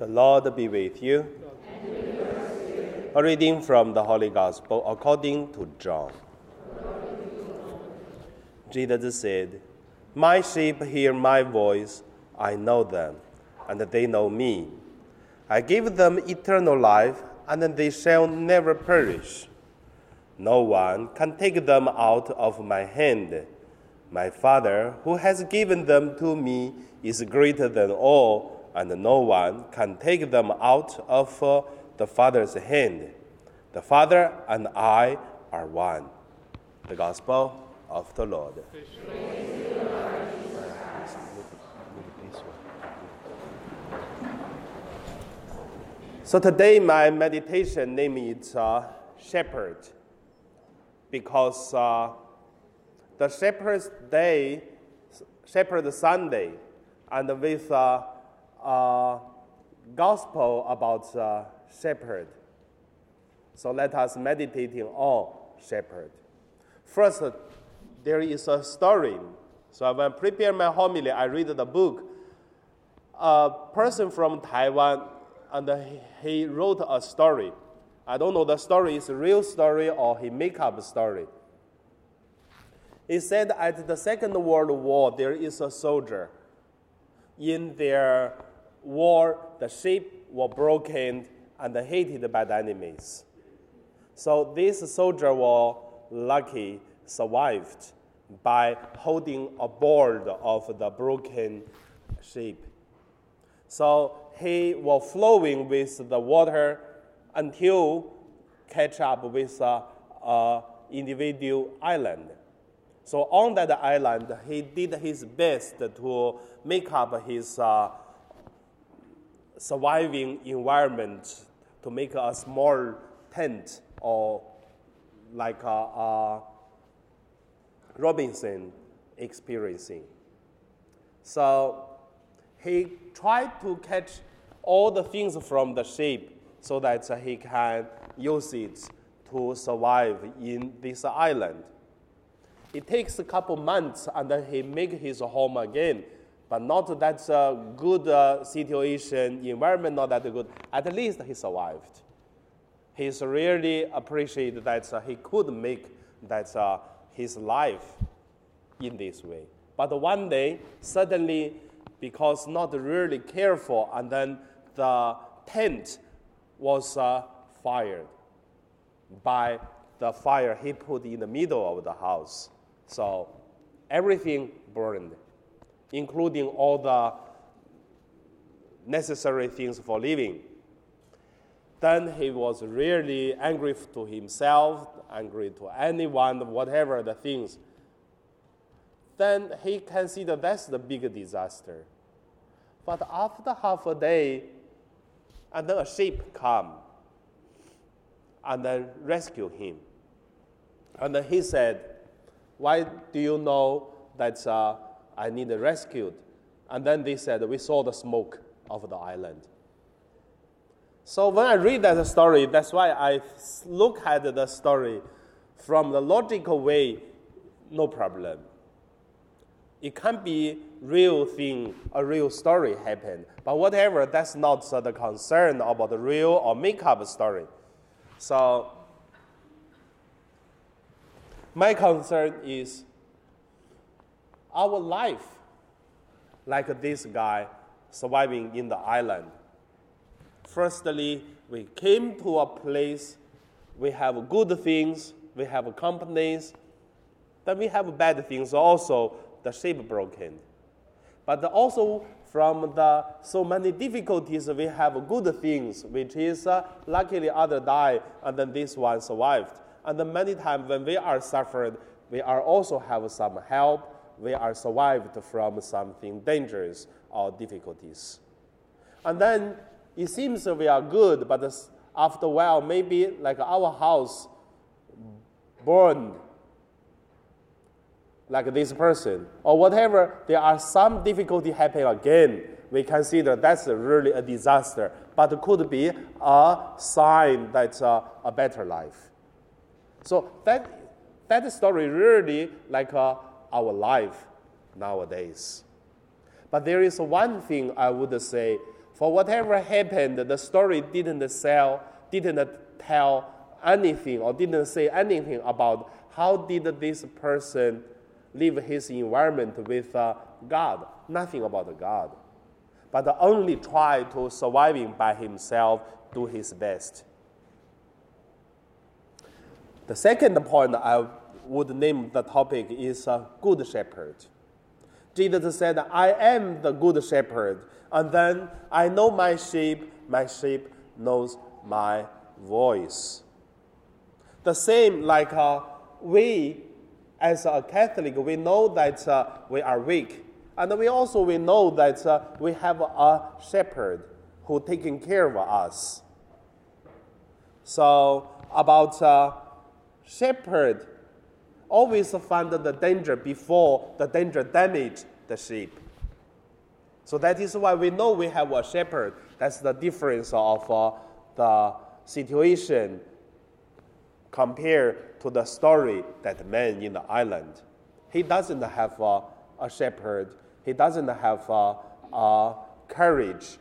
The Lord be with you. A reading from the Holy Gospel according to John. Jesus said, My sheep hear my voice, I know them, and they know me. I give them eternal life, and they shall never perish. No one can take them out of my hand. My Father, who has given them to me, is greater than all and no one can take them out of uh, the Father's hand. The Father and I are one. The Gospel of the Lord. So today my meditation name is uh, Shepherd because uh, the Shepherd's Day, Shepherd Sunday, and with uh, uh, gospel about the shepherd. So let us meditating on shepherd. First, there is a story. So when I prepare my homily, I read the book. A person from Taiwan, and he wrote a story. I don't know the story is a real story or he make up story. He said at the Second World War, there is a soldier in their war, the ship were broken and hated by the enemies. So this soldier was lucky, survived by holding a board of the broken ship. So he was flowing with the water until catch up with a, a individual island. So on that island, he did his best to make up his uh, surviving environment to make a small tent or like a, a Robinson experiencing. So he tried to catch all the things from the ship so that he can use it to survive in this island. It takes a couple months and then he make his home again but not that uh, good uh, situation, environment not that good. At least he survived. He's really appreciated that uh, he could make that his life in this way. But one day, suddenly, because not really careful, and then the tent was uh, fired by the fire he put in the middle of the house. So everything burned including all the necessary things for living. Then he was really angry to himself, angry to anyone, whatever the things. Then he considered that's the big disaster. But after half a day, and then a sheep come and then rescue him. And then he said, Why do you know that uh, I need a rescued. And then they said, We saw the smoke of the island. So when I read that story, that's why I look at the story from the logical way, no problem. It can be real thing, a real story happened. But whatever, that's not the concern about the real or make up story. So my concern is our life, like this guy surviving in the island. Firstly, we came to a place, we have good things, we have companies, then we have bad things also, the ship broken. But also from the so many difficulties, we have good things, which is uh, luckily other die, and then this one survived. And many times when we are suffered, we are also have some help, we are survived from something dangerous or difficulties. And then it seems we are good, but after a while, maybe like our house burned like this person, or whatever, there are some difficulty happening again. We consider that's really a disaster, but it could be a sign that's a, uh, a better life. So that, that story really like a our life nowadays. But there is one thing I would say For whatever happened, the story didn't sell, didn't tell anything or didn't say anything about how did this person live his environment with uh, God. Nothing about God. But only try to surviving by himself, do his best. The second point I would name the topic is a good shepherd. Jesus said, I am the good shepherd, and then I know my sheep, my sheep knows my voice. The same like uh, we, as a Catholic, we know that uh, we are weak, and we also we know that uh, we have a shepherd who taking care of us. So about uh, shepherd, always find the danger before the danger damage the sheep. So that is why we know we have a shepherd. That's the difference of uh, the situation compared to the story that man in the island. He doesn't have a, a shepherd. He doesn't have a courage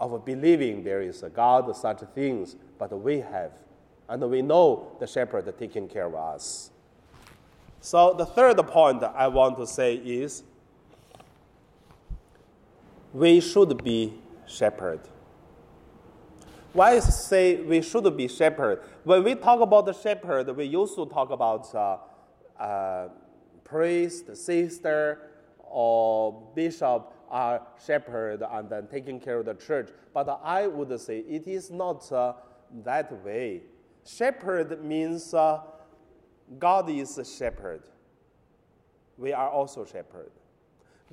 of believing there is a God, such things, but we have. And we know the shepherd taking care of us. So the third point I want to say is we should be shepherd. Why say we should be shepherd? When we talk about the shepherd, we used to talk about uh, uh, priest, sister, or bishop are shepherd and then taking care of the church. But I would say it is not uh, that way. Shepherd means uh, God is a shepherd. We are also shepherd.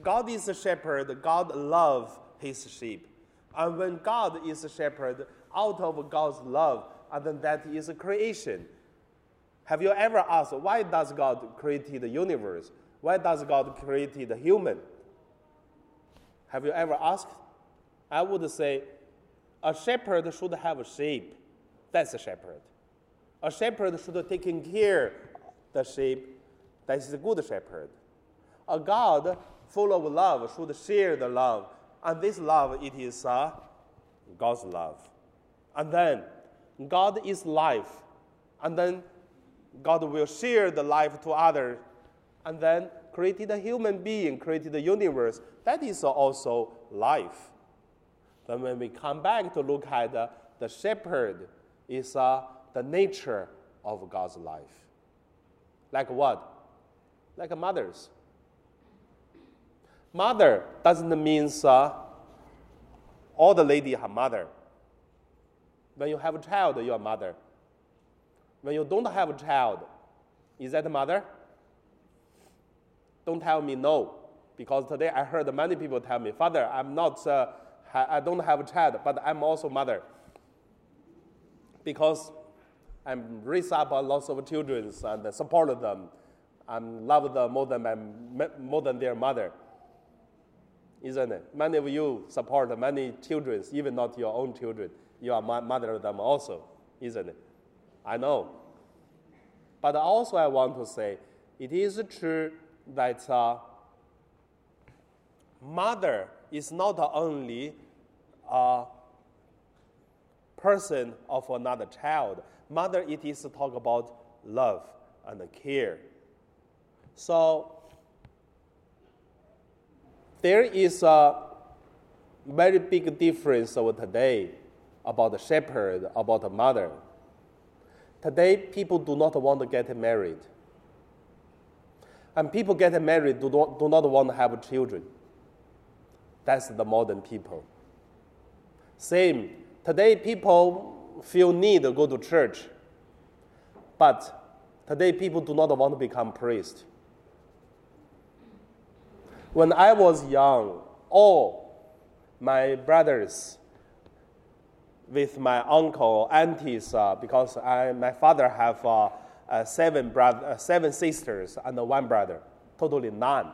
God is a shepherd. God loves his sheep. And when God is a shepherd, out of God's love, and then that is a creation. Have you ever asked why does God create the universe? Why does God create the human? Have you ever asked? I would say a shepherd should have a sheep. That's a shepherd. A shepherd should take care the sheep. That is a good shepherd. A God full of love should share the love. And this love, it is uh, God's love. And then God is life. And then God will share the life to others. And then created a human being, created the universe. That is also life. Then when we come back to look at the, the shepherd, is uh, the nature of God's life. Like what? Like a mothers. Mother doesn't mean uh, all the lady her mother. When you have a child, you are mother. When you don't have a child, is that mother? Don't tell me no, because today I heard many people tell me, Father, I'm not, uh, I don't have a child, but I'm also mother. Because I'm raised up lots of children and support them and love them more than, my, more than their mother. Isn't it? Many of you support many children, even not your own children you are mother of them also, isn't it? I know. But also, I want to say it is true that uh, mother is not the only a person of another child. Mother, it is to talk about love and care. So there is a very big difference over today about the shepherd, about the mother. Today, people do not want to get married. And people get married do not, do not want to have children. That's the modern people. Same. Today, people feel need to go to church. But today, people do not want to become priest. When I was young, all my brothers with my uncle, aunties, uh, because I, my father have uh, uh, seven, brother, uh, seven sisters and one brother, totally nine,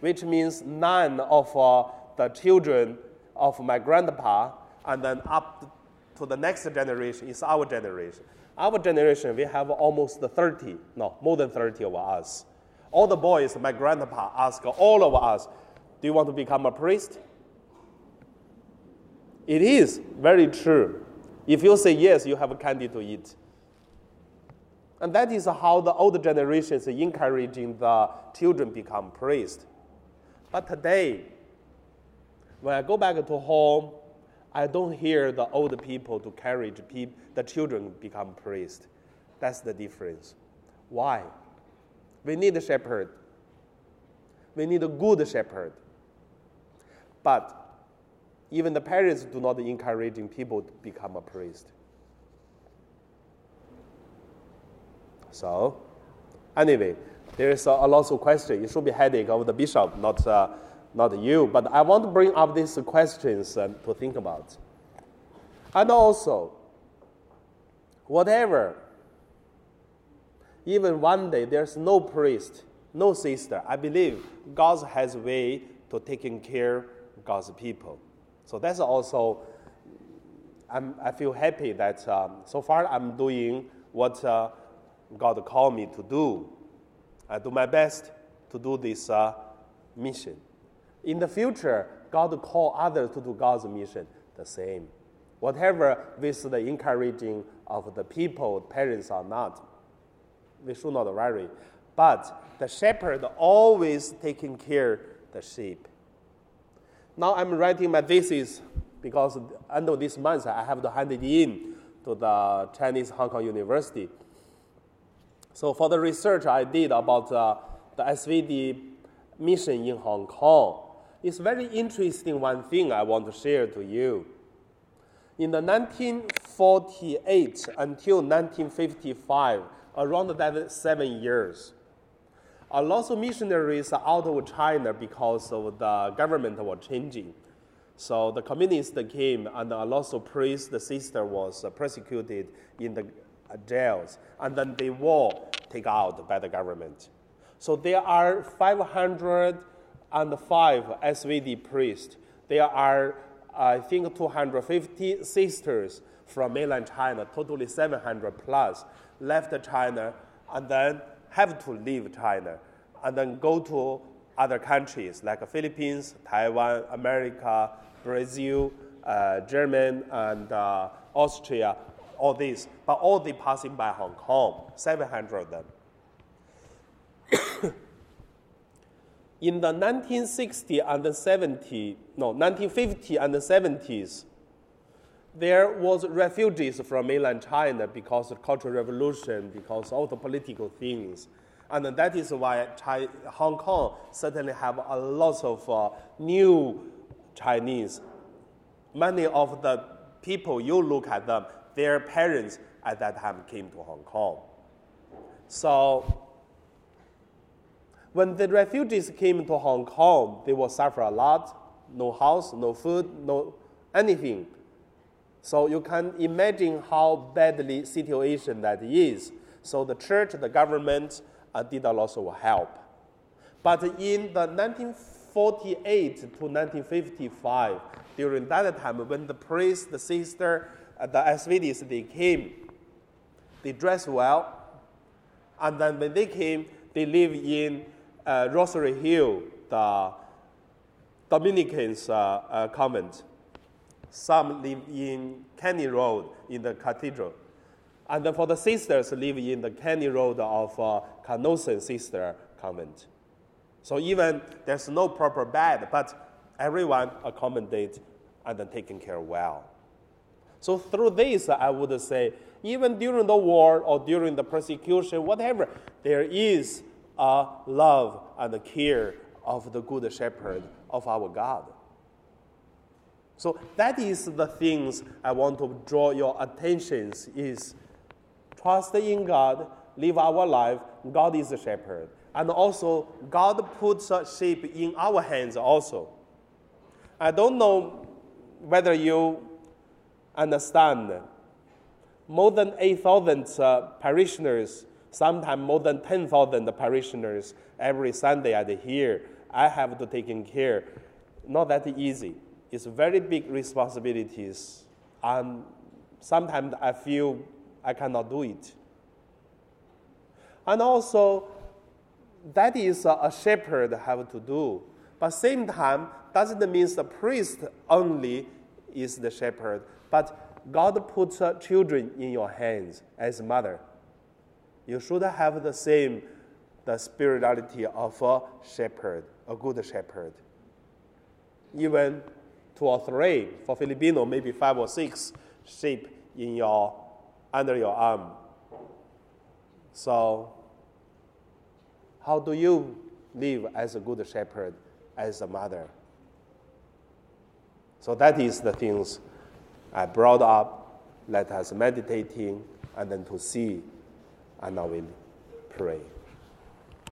which means nine of uh, the children of my grandpa, and then up to the next generation is our generation. Our generation, we have almost 30, no, more than 30 of us. All the boys, my grandpa asked all of us, do you want to become a priest? It is very true. If you say yes, you have a candy to eat. And that is how the old generations encouraging the children become priests. But today, when I go back to home, I don't hear the old people to encourage the children become priests. That's the difference. Why? We need a shepherd. We need a good shepherd. But even the parents do not encouraging people to become a priest. So, anyway, there is a, a lot of question. It should be headache of the bishop, not, uh, not you. But I want to bring up these questions uh, to think about. And also, whatever, even one day there's no priest, no sister, I believe God has a way to taking care of God's people. So that's also, I'm, i feel happy that um, so far I'm doing what uh, God called me to do. I do my best to do this uh, mission. In the future, God call others to do God's mission the same. Whatever with the encouraging of the people, parents or not, we should not worry. But the shepherd always taking care the sheep. Now I'm writing my thesis because end of this month I have to hand it in to the Chinese Hong Kong University. So for the research I did about uh, the SVD mission in Hong Kong, it's very interesting one thing I want to share to you. In the 1948 until 1955, around that seven years, a lot of missionaries are out of China because of the government was changing. So the communists came and a lot of priests, the sister was persecuted in the jails, and then they were taken out by the government. So there are 505 SVD priests. There are, I think, 250 sisters from mainland China, totally 700 plus, left China, and then have to leave China and then go to other countries like the Philippines, Taiwan, America, Brazil, uh, Germany, and uh, Austria, all these, but all they passing by Hong Kong, 700 of them. In the 1960 and the 70, no, 1950 and the 70s, there was refugees from mainland China because of cultural revolution, because of the political things. And that is why Hong Kong certainly have a lot of uh, new Chinese. Many of the people, you look at them, their parents at that time came to Hong Kong. So when the refugees came to Hong Kong, they will suffer a lot. No house, no food, no anything. So you can imagine how badly situation that is. So the church, the government uh, did a lot of help. But in the 1948 to 1955, during that time, when the priest, the sister, uh, the SVDs, they came, they dressed well, and then when they came, they live in uh, Rosary Hill, the Dominicans uh, uh, convent. Some live in Caine Road in the cathedral. And for the sisters, live in the Caine Road of uh, Canossian Sister Convent. So even there's no proper bed, but everyone accommodate and taken care well. So through this, I would say, even during the war or during the persecution, whatever, there is a love and the care of the good shepherd of our God. So that is the things I want to draw your attention is trust in God, live our life. God is the shepherd. And also, God puts a sheep in our hands also. I don't know whether you understand. More than 8,000 uh, parishioners, sometimes more than 10,000 parishioners every Sunday at here. I have to take in care. Not that easy. It's very big responsibilities. And sometimes I feel I cannot do it. And also, that is a shepherd have to do. But same time, doesn't mean the priest only is the shepherd, but God puts uh, children in your hands as mother. You should have the same the spirituality of a shepherd, a good shepherd. Even two or three, for Filipino, maybe five or six sheep in your under your arm. So how do you live as a good shepherd, as a mother? So that is the things I brought up. Let us meditating and then to see, and I will pray.